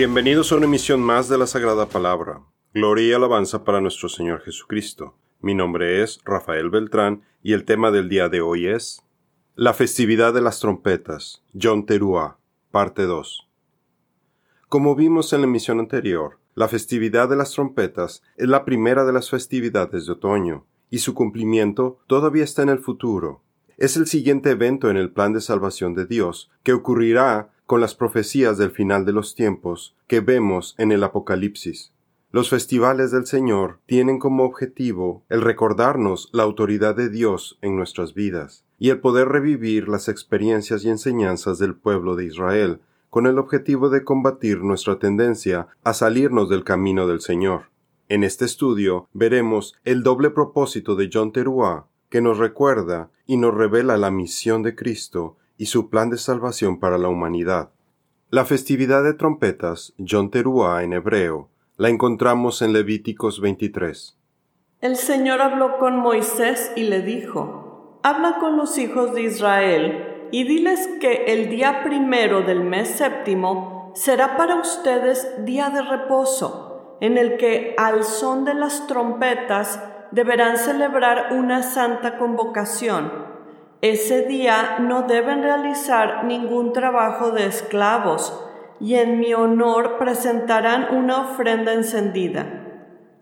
Bienvenidos a una emisión más de la Sagrada Palabra. Gloria y alabanza para nuestro Señor Jesucristo. Mi nombre es Rafael Beltrán y el tema del día de hoy es La festividad de las trompetas, John Teruá, parte 2. Como vimos en la emisión anterior, la festividad de las trompetas es la primera de las festividades de otoño, y su cumplimiento todavía está en el futuro. Es el siguiente evento en el plan de salvación de Dios, que ocurrirá con las profecías del final de los tiempos que vemos en el Apocalipsis. Los festivales del Señor tienen como objetivo el recordarnos la autoridad de Dios en nuestras vidas y el poder revivir las experiencias y enseñanzas del pueblo de Israel con el objetivo de combatir nuestra tendencia a salirnos del camino del Señor. En este estudio veremos el doble propósito de John Teruá, que nos recuerda y nos revela la misión de Cristo y su plan de salvación para la humanidad. La festividad de trompetas, John Teruá en hebreo, la encontramos en Levíticos 23. El Señor habló con Moisés y le dijo, Habla con los hijos de Israel y diles que el día primero del mes séptimo será para ustedes día de reposo, en el que al son de las trompetas deberán celebrar una santa convocación ese día no deben realizar ningún trabajo de esclavos y en mi honor presentarán una ofrenda encendida.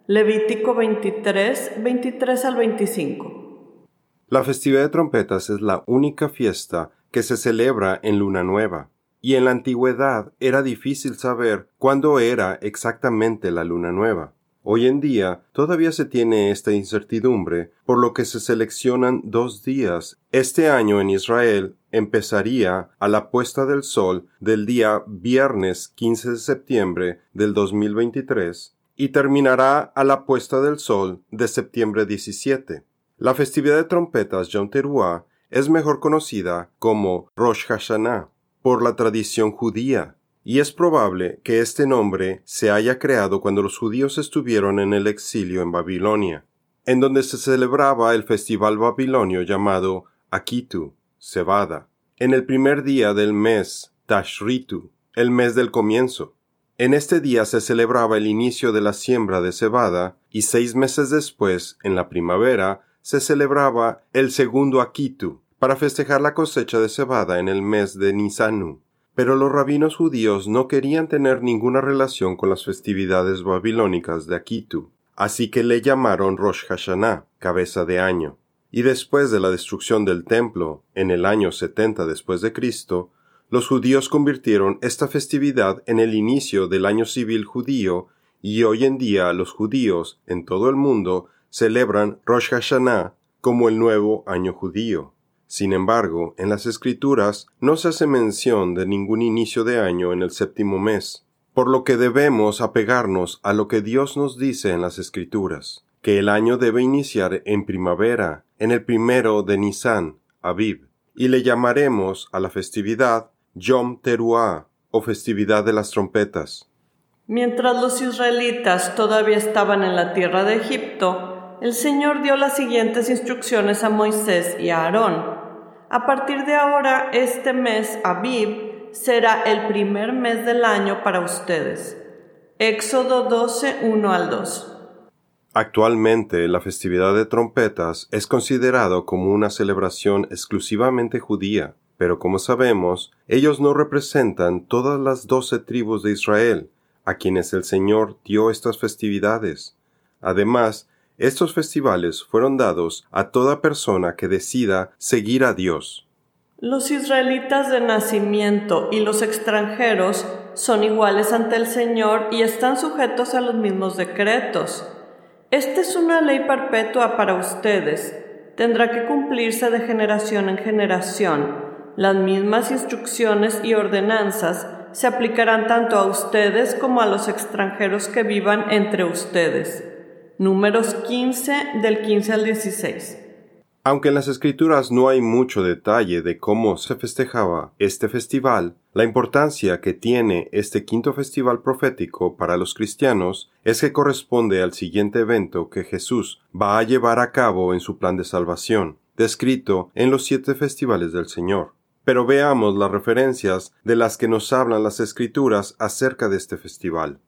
Levítico 23, 23 al 25. La festividad de trompetas es la única fiesta que se celebra en luna nueva, y en la antigüedad era difícil saber cuándo era exactamente la luna nueva. Hoy en día todavía se tiene esta incertidumbre, por lo que se seleccionan dos días. Este año en Israel empezaría a la puesta del sol del día viernes 15 de septiembre del 2023 y terminará a la puesta del sol de septiembre 17. La festividad de trompetas Yom Teruah es mejor conocida como Rosh Hashanah por la tradición judía y es probable que este nombre se haya creado cuando los judíos estuvieron en el exilio en Babilonia, en donde se celebraba el festival babilonio llamado Akitu, cebada, en el primer día del mes Tashritu, el mes del comienzo. En este día se celebraba el inicio de la siembra de cebada y seis meses después, en la primavera, se celebraba el segundo Akitu, para festejar la cosecha de cebada en el mes de Nisanu. Pero los rabinos judíos no querían tener ninguna relación con las festividades babilónicas de Akitu, así que le llamaron Rosh Hashanah, cabeza de año. Y después de la destrucción del templo, en el año 70 después de Cristo, los judíos convirtieron esta festividad en el inicio del año civil judío y hoy en día los judíos en todo el mundo celebran Rosh Hashanah como el nuevo año judío. Sin embargo, en las escrituras no se hace mención de ningún inicio de año en el séptimo mes, por lo que debemos apegarnos a lo que Dios nos dice en las escrituras, que el año debe iniciar en primavera, en el primero de Nisan, Aviv, y le llamaremos a la festividad Yom Teruah, o festividad de las trompetas. Mientras los israelitas todavía estaban en la tierra de Egipto, el Señor dio las siguientes instrucciones a Moisés y a Aarón. A partir de ahora, este mes, Abib, será el primer mes del año para ustedes. Éxodo 12, 1 al 2. Actualmente, la festividad de trompetas es considerado como una celebración exclusivamente judía, pero como sabemos, ellos no representan todas las doce tribus de Israel, a quienes el Señor dio estas festividades. Además, estos festivales fueron dados a toda persona que decida seguir a Dios. Los israelitas de nacimiento y los extranjeros son iguales ante el Señor y están sujetos a los mismos decretos. Esta es una ley perpetua para ustedes. Tendrá que cumplirse de generación en generación. Las mismas instrucciones y ordenanzas se aplicarán tanto a ustedes como a los extranjeros que vivan entre ustedes. Números 15 del 15 al 16. Aunque en las escrituras no hay mucho detalle de cómo se festejaba este festival, la importancia que tiene este quinto festival profético para los cristianos es que corresponde al siguiente evento que Jesús va a llevar a cabo en su plan de salvación, descrito en los siete festivales del Señor. Pero veamos las referencias de las que nos hablan las escrituras acerca de este festival.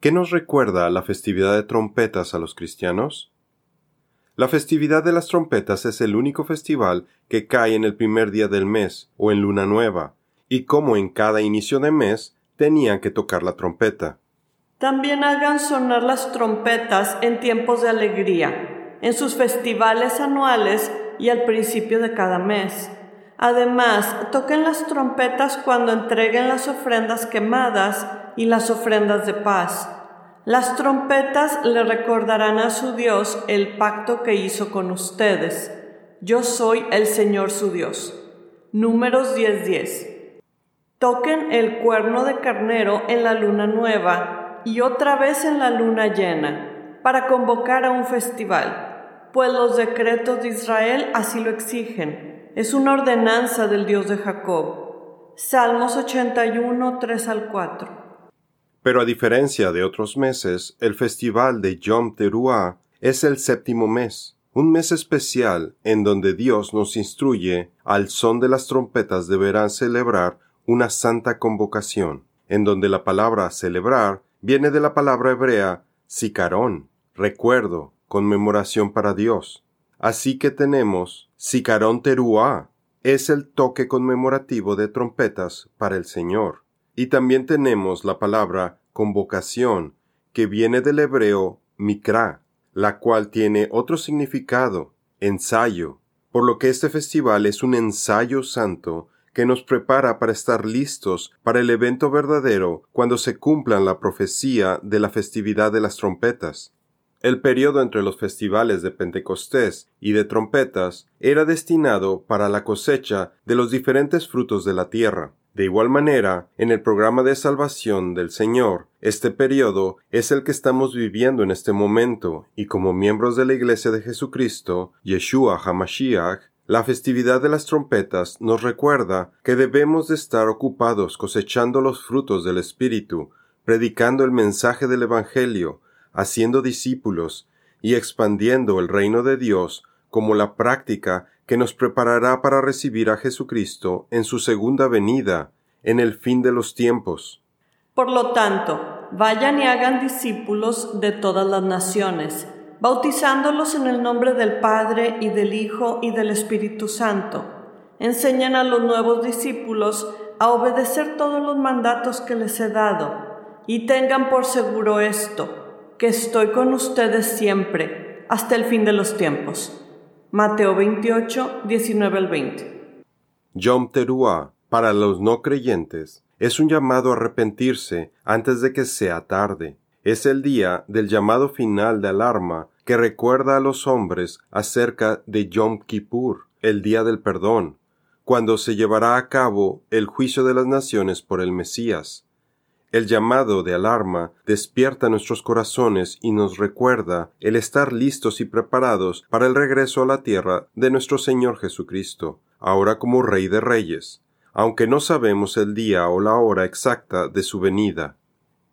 ¿Qué nos recuerda la festividad de trompetas a los cristianos? La festividad de las trompetas es el único festival que cae en el primer día del mes o en luna nueva, y como en cada inicio de mes tenían que tocar la trompeta. También hagan sonar las trompetas en tiempos de alegría, en sus festivales anuales y al principio de cada mes. Además, toquen las trompetas cuando entreguen las ofrendas quemadas y las ofrendas de paz. Las trompetas le recordarán a su Dios el pacto que hizo con ustedes. Yo soy el Señor su Dios. Números 10:10. Toquen el cuerno de carnero en la luna nueva y otra vez en la luna llena, para convocar a un festival, pues los decretos de Israel así lo exigen. Es una ordenanza del Dios de Jacob. Salmos 81, 3 al 4. Pero a diferencia de otros meses, el festival de Yom Teruah es el séptimo mes, un mes especial en donde Dios nos instruye al son de las trompetas deberán celebrar una santa convocación, en donde la palabra celebrar viene de la palabra hebrea sicarón, recuerdo, conmemoración para Dios. Así que tenemos sicarón teruá, es el toque conmemorativo de trompetas para el Señor. Y también tenemos la palabra convocación, que viene del hebreo mikra, la cual tiene otro significado, ensayo, por lo que este festival es un ensayo santo que nos prepara para estar listos para el evento verdadero cuando se cumplan la profecía de la festividad de las trompetas. El periodo entre los festivales de Pentecostés y de trompetas era destinado para la cosecha de los diferentes frutos de la tierra. De igual manera, en el programa de salvación del Señor, este periodo es el que estamos viviendo en este momento, y como miembros de la Iglesia de Jesucristo, Yeshua HaMashiach, la festividad de las trompetas nos recuerda que debemos de estar ocupados cosechando los frutos del Espíritu, predicando el mensaje del Evangelio, haciendo discípulos y expandiendo el reino de Dios como la práctica que nos preparará para recibir a Jesucristo en su segunda venida, en el fin de los tiempos. Por lo tanto, vayan y hagan discípulos de todas las naciones bautizándolos en el nombre del Padre y del Hijo y del Espíritu Santo. Enseñan a los nuevos discípulos a obedecer todos los mandatos que les he dado, y tengan por seguro esto, que estoy con ustedes siempre, hasta el fin de los tiempos. Mateo 28, 19 al 20. Yom Teruah, para los no creyentes, es un llamado a arrepentirse antes de que sea tarde. Es el día del llamado final de alarma que recuerda a los hombres acerca de Yom Kippur, el día del perdón, cuando se llevará a cabo el juicio de las naciones por el Mesías. El llamado de alarma despierta nuestros corazones y nos recuerda el estar listos y preparados para el regreso a la tierra de nuestro Señor Jesucristo, ahora como Rey de Reyes, aunque no sabemos el día o la hora exacta de su venida.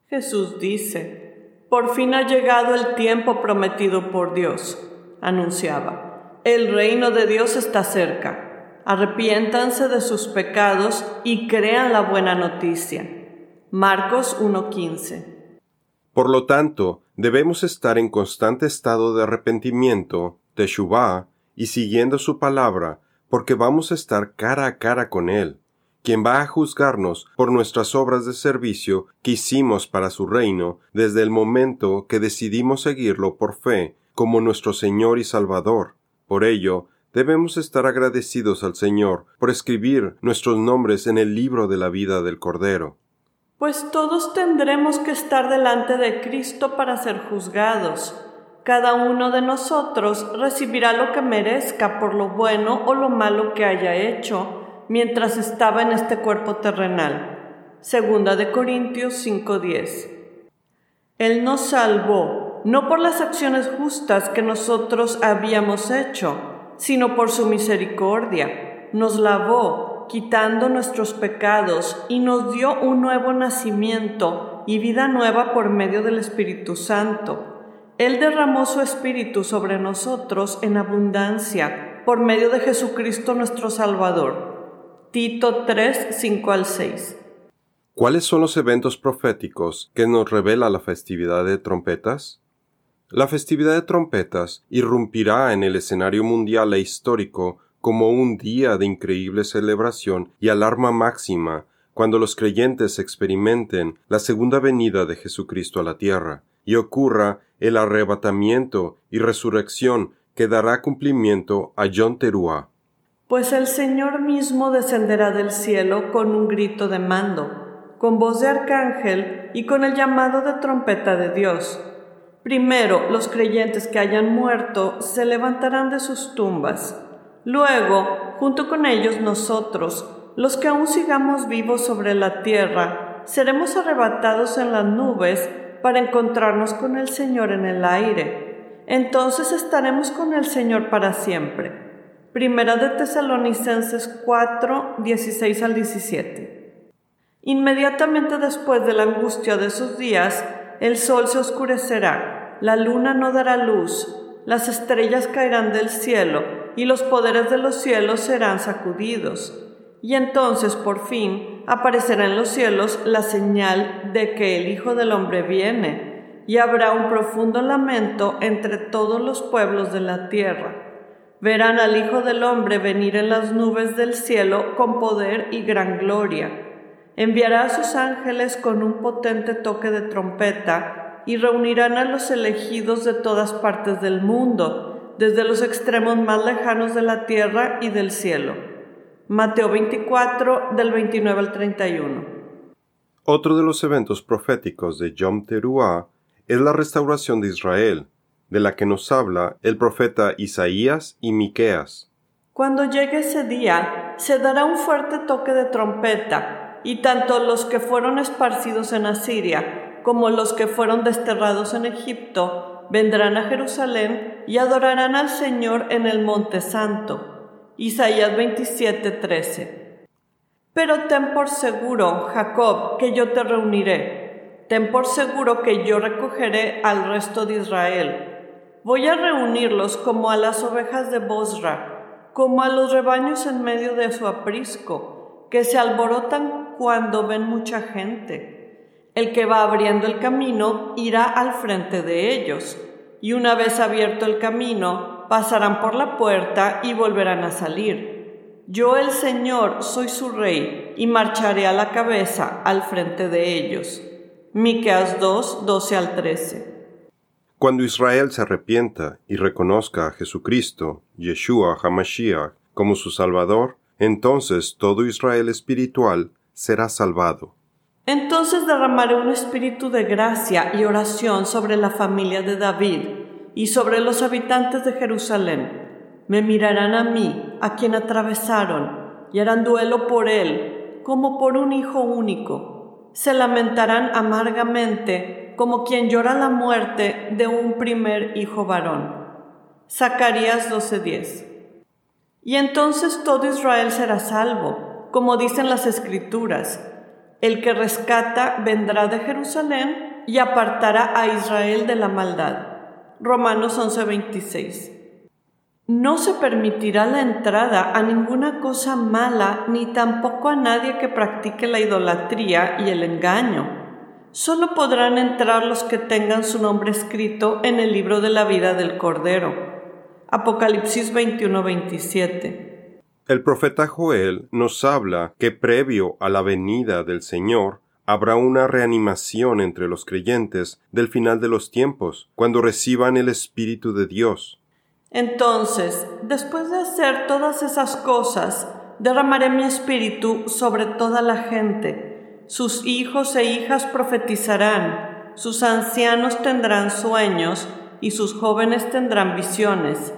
Jesús dice, por fin ha llegado el tiempo prometido por Dios, anunciaba. El reino de Dios está cerca. Arrepiéntanse de sus pecados y crean la buena noticia. Marcos 1.15. Por lo tanto, debemos estar en constante estado de arrepentimiento, de Shubá, y siguiendo su palabra, porque vamos a estar cara a cara con Él quien va a juzgarnos por nuestras obras de servicio que hicimos para su reino desde el momento que decidimos seguirlo por fe como nuestro Señor y Salvador. Por ello, debemos estar agradecidos al Señor por escribir nuestros nombres en el libro de la vida del Cordero. Pues todos tendremos que estar delante de Cristo para ser juzgados. Cada uno de nosotros recibirá lo que merezca por lo bueno o lo malo que haya hecho mientras estaba en este cuerpo terrenal. Segunda de Corintios 5:10. Él nos salvó, no por las acciones justas que nosotros habíamos hecho, sino por su misericordia. Nos lavó, quitando nuestros pecados, y nos dio un nuevo nacimiento y vida nueva por medio del Espíritu Santo. Él derramó su Espíritu sobre nosotros en abundancia, por medio de Jesucristo nuestro Salvador Tito 3, 5 al 6. ¿Cuáles son los eventos proféticos que nos revela la festividad de trompetas? La festividad de trompetas irrumpirá en el escenario mundial e histórico como un día de increíble celebración y alarma máxima cuando los creyentes experimenten la segunda venida de Jesucristo a la tierra y ocurra el arrebatamiento y resurrección que dará cumplimiento a John Teruá. Pues el Señor mismo descenderá del cielo con un grito de mando, con voz de arcángel y con el llamado de trompeta de Dios. Primero los creyentes que hayan muerto se levantarán de sus tumbas. Luego, junto con ellos nosotros, los que aún sigamos vivos sobre la tierra, seremos arrebatados en las nubes para encontrarnos con el Señor en el aire. Entonces estaremos con el Señor para siempre. Primera de Tesalonicenses 4, 16 al 17. Inmediatamente después de la angustia de esos días, el sol se oscurecerá, la luna no dará luz, las estrellas caerán del cielo, y los poderes de los cielos serán sacudidos. Y entonces por fin aparecerá en los cielos la señal de que el Hijo del Hombre viene, y habrá un profundo lamento entre todos los pueblos de la tierra. Verán al Hijo del Hombre venir en las nubes del cielo con poder y gran gloria. Enviará a sus ángeles con un potente toque de trompeta, y reunirán a los elegidos de todas partes del mundo, desde los extremos más lejanos de la tierra y del cielo. Mateo 24, del 29 al 31. Otro de los eventos proféticos de Yom Teruah es la restauración de Israel, de la que nos habla el profeta Isaías y Miqueas. Cuando llegue ese día, se dará un fuerte toque de trompeta, y tanto los que fueron esparcidos en Asiria como los que fueron desterrados en Egipto vendrán a Jerusalén y adorarán al Señor en el monte santo. Isaías 27:13. Pero ten por seguro, Jacob, que yo te reuniré. Ten por seguro que yo recogeré al resto de Israel. Voy a reunirlos como a las ovejas de Bosra, como a los rebaños en medio de su aprisco, que se alborotan cuando ven mucha gente. El que va abriendo el camino irá al frente de ellos, y una vez abierto el camino, pasarán por la puerta y volverán a salir. Yo el Señor soy su rey y marcharé a la cabeza al frente de ellos. Miqueas 2, 12 al 13. Cuando Israel se arrepienta y reconozca a Jesucristo, Yeshua HaMashiach, como su Salvador, entonces todo Israel espiritual será salvado. Entonces derramaré un espíritu de gracia y oración sobre la familia de David y sobre los habitantes de Jerusalén. Me mirarán a mí, a quien atravesaron, y harán duelo por él, como por un hijo único. Se lamentarán amargamente, como quien llora la muerte de un primer hijo varón. Zacarías 12:10. Y entonces todo Israel será salvo, como dicen las escrituras el que rescata vendrá de Jerusalén y apartará a Israel de la maldad. Romanos 11:26. No se permitirá la entrada a ninguna cosa mala ni tampoco a nadie que practique la idolatría y el engaño. Solo podrán entrar los que tengan su nombre escrito en el libro de la vida del Cordero. Apocalipsis 21:27. El profeta Joel nos habla que previo a la venida del Señor habrá una reanimación entre los creyentes del final de los tiempos, cuando reciban el Espíritu de Dios. Entonces, después de hacer todas esas cosas, derramaré mi espíritu sobre toda la gente. Sus hijos e hijas profetizarán, sus ancianos tendrán sueños, y sus jóvenes tendrán visiones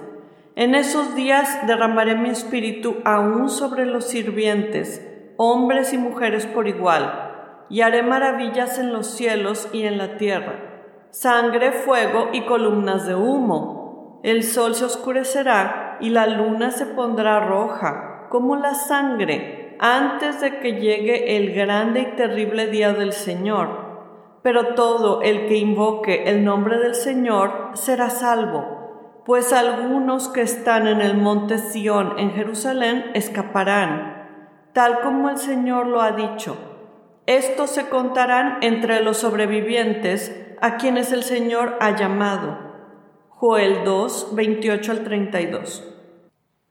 en esos días derramaré mi espíritu aún sobre los sirvientes, hombres y mujeres por igual, y haré maravillas en los cielos y en la tierra, sangre, fuego y columnas de humo. El sol se oscurecerá y la luna se pondrá roja, como la sangre, antes de que llegue el grande y terrible día del Señor. Pero todo el que invoque el nombre del Señor será salvo pues algunos que están en el monte Sión en Jerusalén escaparán. tal como el Señor lo ha dicho. Estos se contarán entre los sobrevivientes a quienes el Señor ha llamado. Joel 2, 28 al 32.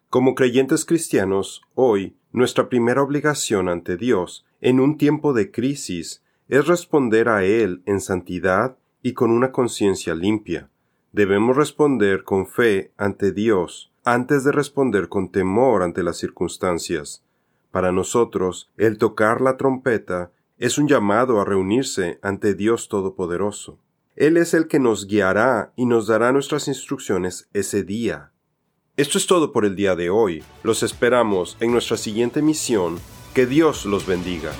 Como creyentes cristianos, hoy nuestra primera obligación ante Dios en un tiempo de crisis es responder a Él en santidad y con una conciencia limpia. Debemos responder con fe ante Dios antes de responder con temor ante las circunstancias. Para nosotros, el tocar la trompeta es un llamado a reunirse ante Dios Todopoderoso. Él es el que nos guiará y nos dará nuestras instrucciones ese día. Esto es todo por el día de hoy. Los esperamos en nuestra siguiente misión. Que Dios los bendiga.